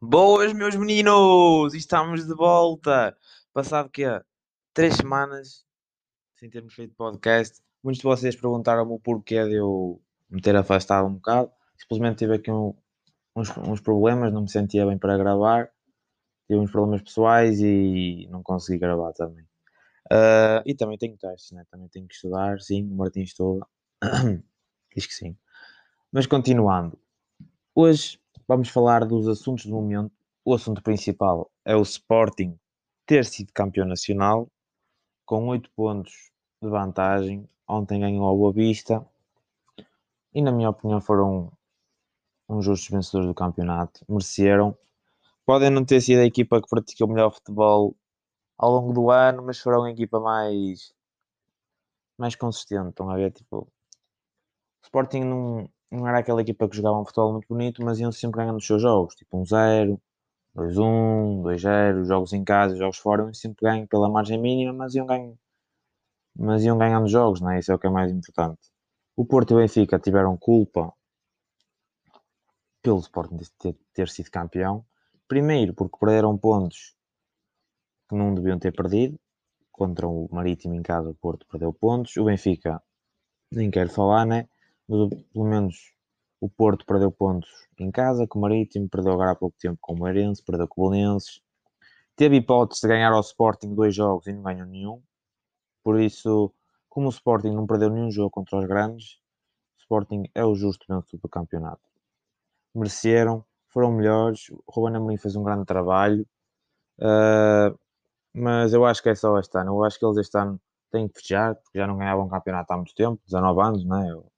Boas, meus meninos! Estamos de volta! Passado que Três semanas sem termos feito podcast. Muitos de vocês perguntaram-me o porquê de eu me ter afastado um bocado. Simplesmente tive aqui um, uns, uns, problemas, não me sentia bem para gravar. Tive uns problemas pessoais e não consegui gravar também. Uh, e também tenho testes, né? também tenho que estudar. Sim, o Martim estuda. Diz que sim. Mas continuando. Hoje vamos falar dos assuntos do momento. O assunto principal é o Sporting ter sido campeão nacional com 8 pontos de vantagem. Ontem ganhou ao Boa Vista e, na minha opinião, foram uns justos vencedores do campeonato. Mereceram. Podem não ter sido a equipa que praticou melhor futebol ao longo do ano, mas foram a equipa mais, mais consistente. Estão a ver? Tipo, o Sporting não, não era aquela equipa que jogava um futebol muito bonito, mas iam sempre ganhando os seus jogos, tipo um 0, 2-1, 2-0, jogos em casa, jogos fora, iam sempre ganham pela margem mínima, mas iam ganhando, mas iam ganhando jogos, não é? Isso é o que é mais importante. O Porto e o Benfica tiveram culpa pelo Sporting ter, ter sido campeão. Primeiro, porque perderam pontos que não deviam ter perdido. Contra o Marítimo em casa, o Porto perdeu pontos. O Benfica, nem quero falar, né? Pelo menos o Porto perdeu pontos em casa com o Marítimo, perdeu agora há pouco tempo com o Moreirense, perdeu com o Belenenses. Teve hipótese de ganhar ao Sporting dois jogos e não ganhou nenhum. Por isso, como o Sporting não perdeu nenhum jogo contra os grandes, o Sporting é o justo vencedor do campeonato. Mereceram, foram melhores. O Ruben Amorim fez um grande trabalho. Uh, mas eu acho que é só este ano. Eu acho que eles este ano têm que fechar, porque já não ganhavam um campeonato há muito tempo 19 anos, não é?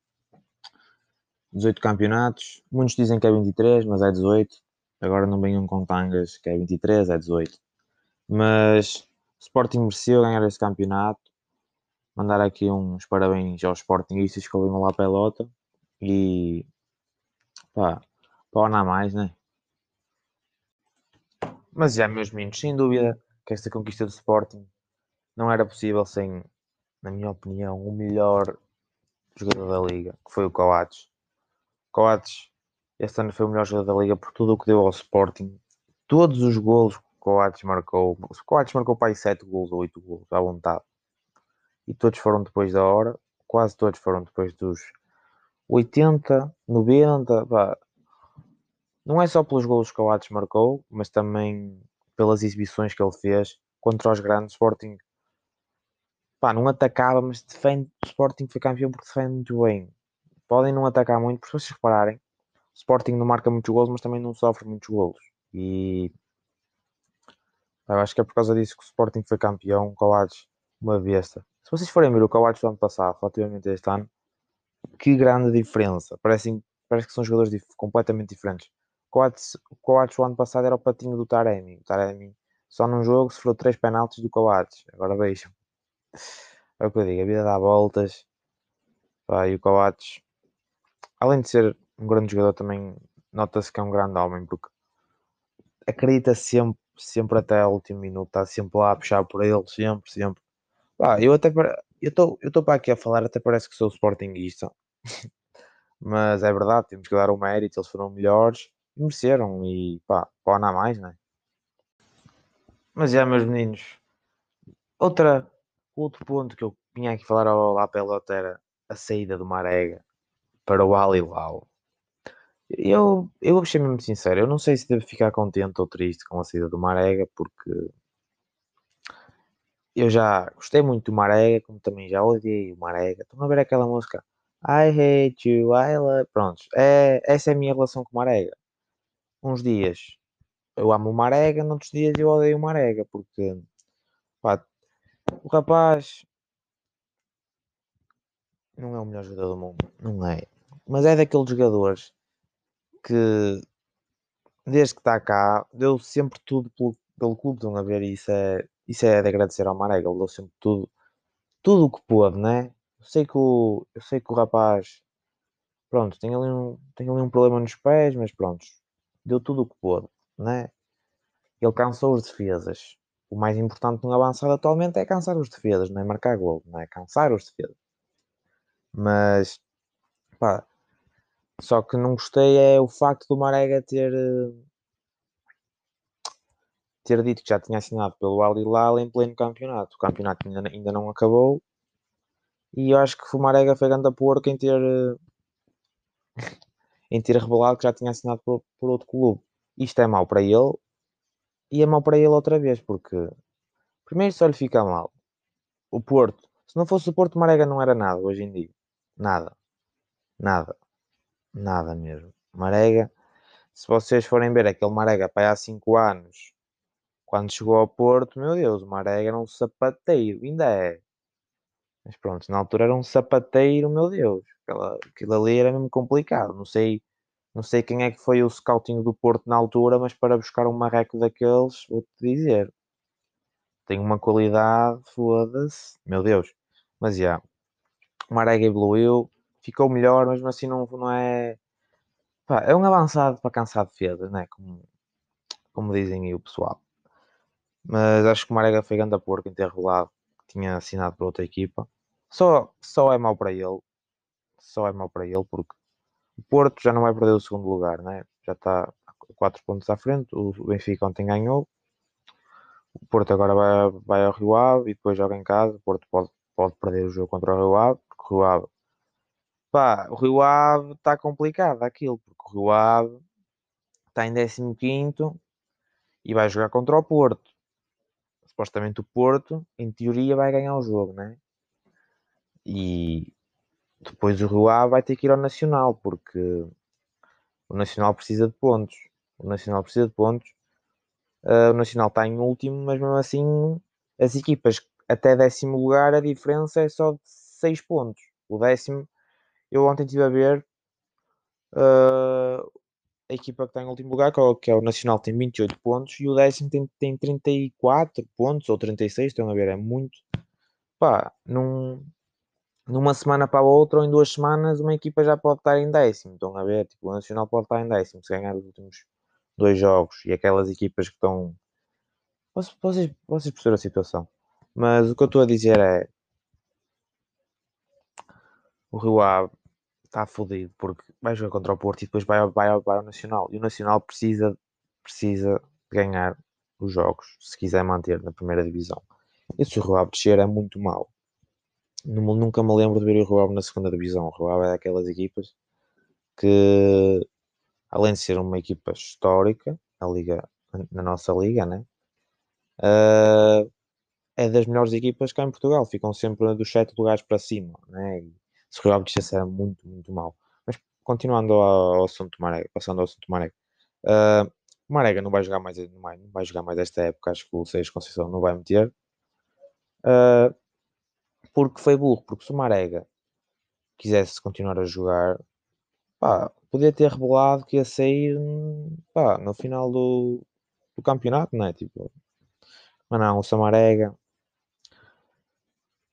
18 campeonatos. Muitos dizem que é 23, mas é 18. Agora não venham com tangas que é 23, é 18. Mas o Sporting mereceu ganhar esse campeonato. Mandar aqui uns parabéns aos Sportingistas que ouviram lá a pelota. E pá, pá, não há mais, né? Mas já, meus meninos, sem dúvida que esta conquista do Sporting não era possível sem, na minha opinião, o melhor jogador da liga, que foi o Coates. Coates este ano foi o melhor jogador da liga por tudo o que deu ao Sporting. Todos os golos que o Coates marcou. O Coates marcou para aí 7 golos ou 8 golos à vontade. E todos foram depois da hora. Quase todos foram depois dos 80, 90. Pá. Não é só pelos golos que o Coates marcou, mas também pelas exibições que ele fez contra os grandes. Sporting pá, não atacava, mas defende. O Sporting foi campeão porque defende muito bem podem não atacar muito, porque se vocês repararem, o Sporting não marca muitos golos, mas também não sofre muitos golos. E eu acho que é por causa disso que o Sporting foi campeão, o Coates, uma besta. Se vocês forem ver o Coates do ano passado, relativamente a este ano, que grande diferença. Parecem, parece que são jogadores dif completamente diferentes. O Coates, o ano passado era o patinho do Taremi. O Taremi só num jogo sofreu três penaltis do Coates. Agora vejam. É o que eu digo, a vida dá voltas. e o Coates além de ser um grande jogador, também nota-se que é um grande homem, porque acredita sempre, sempre até o último minuto, está sempre lá a puxar por ele, sempre, sempre. Ah, eu até eu estou eu para aqui a falar, até parece que sou sportinguista, mas é verdade, temos que dar o mérito, eles foram melhores e mereceram, e pá, pá, não há mais, né? Mas já, meus meninos, outra, outro ponto que eu vinha aqui falar ao lá pelota era a saída do Marega para o Al Hilal. Eu, eu vou ser mesmo sincero, eu não sei se devo ficar contente ou triste com a saída do Marega, porque eu já gostei muito do Marega, como também já odiei o Marega. Estão a ver aquela música I hate you, I love. Prontos, é, essa é a minha relação com o Marega. Uns dias eu amo o Marega, noutros dias eu odeio o Marega, porque pá, o rapaz não é o melhor jogador do mundo, não é mas é daqueles jogadores que desde que está cá deu sempre tudo pelo, pelo clube, estão a ver? Isso é, isso é de agradecer ao Marega, ele deu sempre tudo, tudo o que pôde, né? Eu sei que o, eu sei que o rapaz, pronto, tem ali, um, tem ali um problema nos pés, mas pronto, deu tudo o que pôde, né? Ele cansou os defesas. O mais importante no avançado atualmente é cansar os defesas, não é marcar gol, não é cansar os defesas. Mas, pá, só que não gostei é o facto do Marega ter, ter dito que já tinha assinado pelo Al Hilal em pleno campeonato. O campeonato ainda, ainda não acabou. E eu acho que o Marega foi grande a porco em ter em ter revelado que já tinha assinado por, por outro clube. Isto é mau para ele e é mau para ele outra vez, porque primeiro só lhe fica mal. O Porto, se não fosse o Porto, Marega não era nada hoje em dia. Nada. Nada. Nada mesmo. Marega, se vocês forem ver aquele Marega para há 5 anos, quando chegou ao Porto, meu Deus, o Marega era um sapateiro, ainda é. Mas pronto, na altura era um sapateiro, meu Deus. Aquela, aquilo ali era mesmo complicado. Não sei, não sei quem é que foi o scouting do Porto na altura, mas para buscar um marreco daqueles, vou-te dizer. Tem uma qualidade, foda-se. Meu Deus. Mas já. Yeah, o Marega evoluiu, ficou melhor, mas assim não, não é. Pá, é um avançado para cansar de feda, né? Como, como dizem aí o pessoal. Mas acho que o Marega foi grande a porco em ter rolado, tinha assinado para outra equipa. Só, só é mau para ele. Só é mau para ele porque o Porto já não vai perder o segundo lugar, né? Já está 4 pontos à frente. O Benfica ontem ganhou. O Porto agora vai, vai ao Rio Ave e depois joga em casa. O Porto pode, pode perder o jogo contra o Rio Ave, porque o Rio Ave, pá, o Rio Ave está complicado aquilo, porque o Rio Ave está em 15 e vai jogar contra o Porto. Supostamente o Porto, em teoria, vai ganhar o jogo, né? E depois o Rio Ave vai ter que ir ao Nacional, porque o Nacional precisa de pontos. O Nacional precisa de pontos. Uh, o Nacional está em último, mas mesmo assim, as equipas até décimo lugar, a diferença é só de 6 pontos. O décimo, eu ontem estive a ver uh, a equipa que está em último lugar, que é o é Nacional, tem 28 pontos e o décimo tem, tem 34 pontos ou 36, estão a ver, é muito. Pá, num, numa semana para a outra ou em duas semanas, uma equipa já pode estar em décimo. Estão a ver? Tipo, o Nacional pode estar em décimo se ganhar os últimos dois jogos e aquelas equipas que estão. Vocês, vocês perceberam a situação. Mas o que eu estou a dizer é. O Rio Ave está fodido porque vai jogar contra o Porto e depois vai, vai, vai ao Nacional. E o Nacional precisa, precisa ganhar os jogos se quiser manter na primeira divisão. E se o Ave descer é muito mau nunca me lembro de ver o Ave na segunda divisão. O Ave é daquelas equipas que, além de ser uma equipa histórica, a liga, na nossa liga, né? Uh, é das melhores equipas cá em Portugal. Ficam sempre dos sete lugares para cima, né? E se o Ave descesse era muito, muito mal. Mas continuando ao, assunto Marega, passando ao assunto Marega. Uh, o Marega não vai jogar mais, não vai, jogar mais esta época, acho que o Seixas Conceição não vai meter. Uh, porque foi burro, porque se o Marega quisesse continuar a jogar, pá, podia ter revelado que ia sair pá, no final do, do campeonato, não é? Tipo, mas não, o Samarega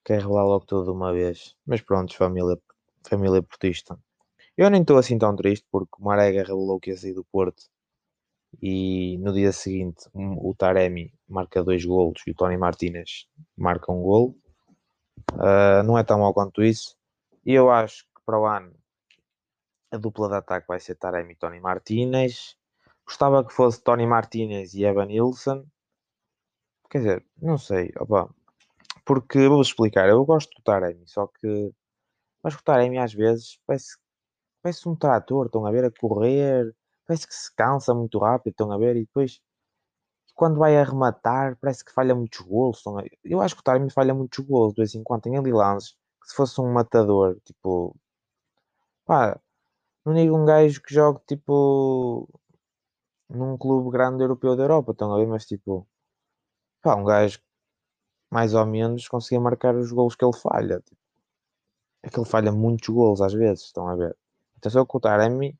quer revelar logo tudo de uma vez. Mas pronto, família, família portista. Eu nem estou assim tão triste porque o Marega revelou que ia sair do Porto e no dia seguinte o Taremi marca dois golos e o Tony Martinez marca um golo. Uh, não é tão mal quanto isso. E eu acho que para o ano a dupla de ataque vai ser Taremi e Tony Martinez. Gostava que fosse Tony Martinez e Evan Nilsson. Quer dizer, não sei. Opa, porque vou explicar. Eu gosto do Taremi, só que. Mas o Taremi às vezes parece, parece um trator. Estão a ver a correr. Parece que se cansa muito rápido. Estão a ver e depois quando vai arrematar, parece que falha muitos gols. Eu acho que o Taremi falha muitos gols de vez em quando. Tem ali lances que se fosse um matador, tipo, pá, não digo um gajo que jogue tipo num clube grande europeu da Europa, estão a ver? Mas tipo, pá, um gajo mais ou menos conseguia marcar os gols que ele falha. Tipo, é que ele falha muitos gols às vezes, estão a ver? Então, se eu o Taremi,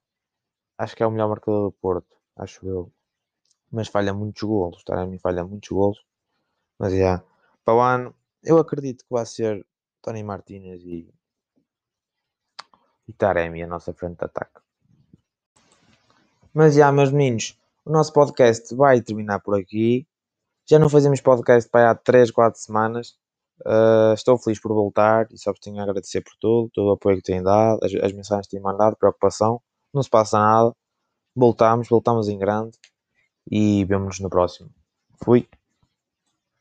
acho que é o melhor marcador do Porto, acho eu mas falha muitos golos. Taremi falha muitos golos. Mas já, yeah, para o ano, eu acredito que vai ser Tony Martinez e, e Taremi a nossa frente de ataque. Mas já, meus meninos, o nosso podcast vai terminar por aqui. Já não fazemos podcast para há 3, 4 semanas. Uh, estou feliz por voltar e só vos tenho a agradecer por tudo, todo o apoio que têm dado, as, as mensagens que têm mandado, preocupação. Não se passa nada. Voltamos, voltamos em grande e vemo-nos no próximo. Fui.